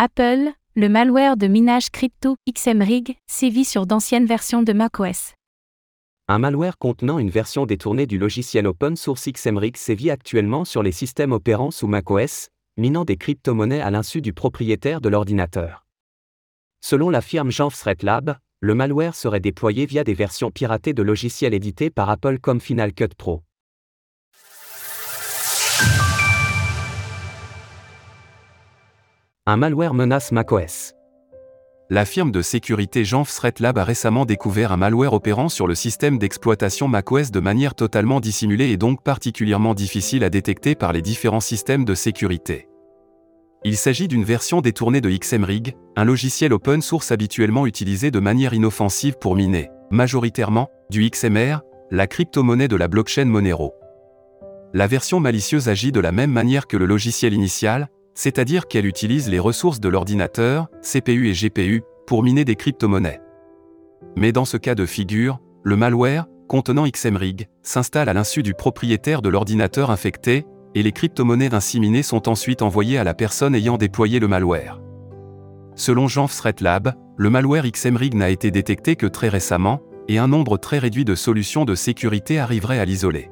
Apple, le malware de minage crypto XMRig sévit sur d'anciennes versions de macOS. Un malware contenant une version détournée du logiciel open source XMRig sévit actuellement sur les systèmes opérant sous macOS, minant des crypto-monnaies à l'insu du propriétaire de l'ordinateur. Selon la firme Jean Lab, le malware serait déployé via des versions piratées de logiciels édités par Apple comme Final Cut Pro. Un malware menace macOS. La firme de sécurité Jean Lab a récemment découvert un malware opérant sur le système d'exploitation macOS de manière totalement dissimulée et donc particulièrement difficile à détecter par les différents systèmes de sécurité. Il s'agit d'une version détournée de XMRig, un logiciel open source habituellement utilisé de manière inoffensive pour miner, majoritairement, du XMR, la crypto-monnaie de la blockchain Monero. La version malicieuse agit de la même manière que le logiciel initial, c'est-à-dire qu'elle utilise les ressources de l'ordinateur, CPU et GPU, pour miner des crypto-monnaies. Mais dans ce cas de figure, le malware, contenant XMRig, s'installe à l'insu du propriétaire de l'ordinateur infecté, et les crypto-monnaies ainsi minées sont ensuite envoyées à la personne ayant déployé le malware. Selon Jean Lab, le malware XMRig n'a été détecté que très récemment, et un nombre très réduit de solutions de sécurité arriverait à l'isoler.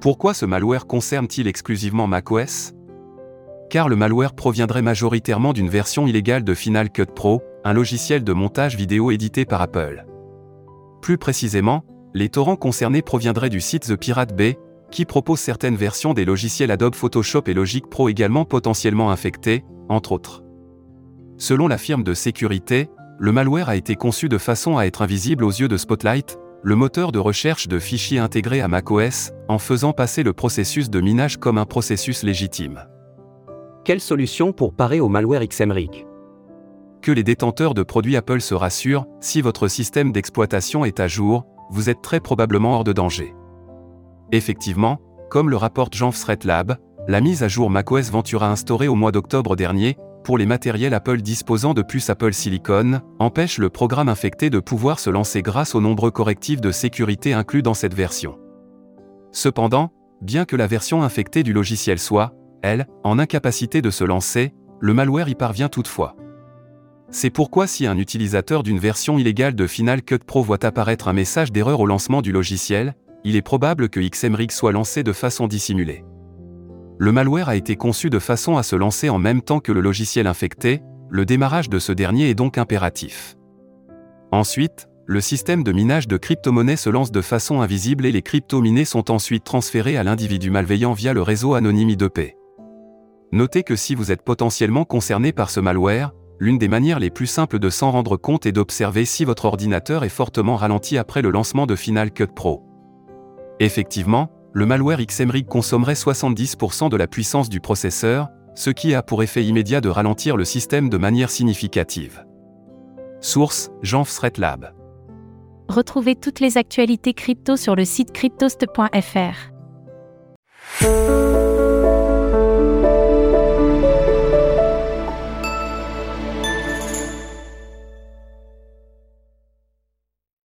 Pourquoi ce malware concerne-t-il exclusivement macOS? Car le malware proviendrait majoritairement d'une version illégale de Final Cut Pro, un logiciel de montage vidéo édité par Apple. Plus précisément, les torrents concernés proviendraient du site The Pirate Bay, qui propose certaines versions des logiciels Adobe Photoshop et Logic Pro également potentiellement infectés, entre autres. Selon la firme de sécurité, le malware a été conçu de façon à être invisible aux yeux de Spotlight, le moteur de recherche de fichiers intégré à macOS, en faisant passer le processus de minage comme un processus légitime. Quelle solution pour parer au malware XMRig Que les détenteurs de produits Apple se rassurent, si votre système d'exploitation est à jour, vous êtes très probablement hors de danger. Effectivement, comme le rapporte Jean Lab, la mise à jour macOS Ventura instaurée au mois d'octobre dernier, pour les matériels Apple disposant de puces Apple Silicon, empêche le programme infecté de pouvoir se lancer grâce aux nombreux correctifs de sécurité inclus dans cette version. Cependant, bien que la version infectée du logiciel soit, elle, en incapacité de se lancer, le malware y parvient toutefois. C'est pourquoi si un utilisateur d'une version illégale de Final Cut Pro voit apparaître un message d'erreur au lancement du logiciel, il est probable que XMRig soit lancé de façon dissimulée. Le malware a été conçu de façon à se lancer en même temps que le logiciel infecté, le démarrage de ce dernier est donc impératif. Ensuite, le système de minage de crypto-monnaies se lance de façon invisible et les crypto-minés sont ensuite transférés à l'individu malveillant via le réseau anonyme I2P. Notez que si vous êtes potentiellement concerné par ce malware, l'une des manières les plus simples de s'en rendre compte est d'observer si votre ordinateur est fortement ralenti après le lancement de Final Cut Pro. Effectivement, le malware XMRig consommerait 70% de la puissance du processeur, ce qui a pour effet immédiat de ralentir le système de manière significative. Source Jean Lab. Retrouvez toutes les actualités crypto sur le site cryptost.fr.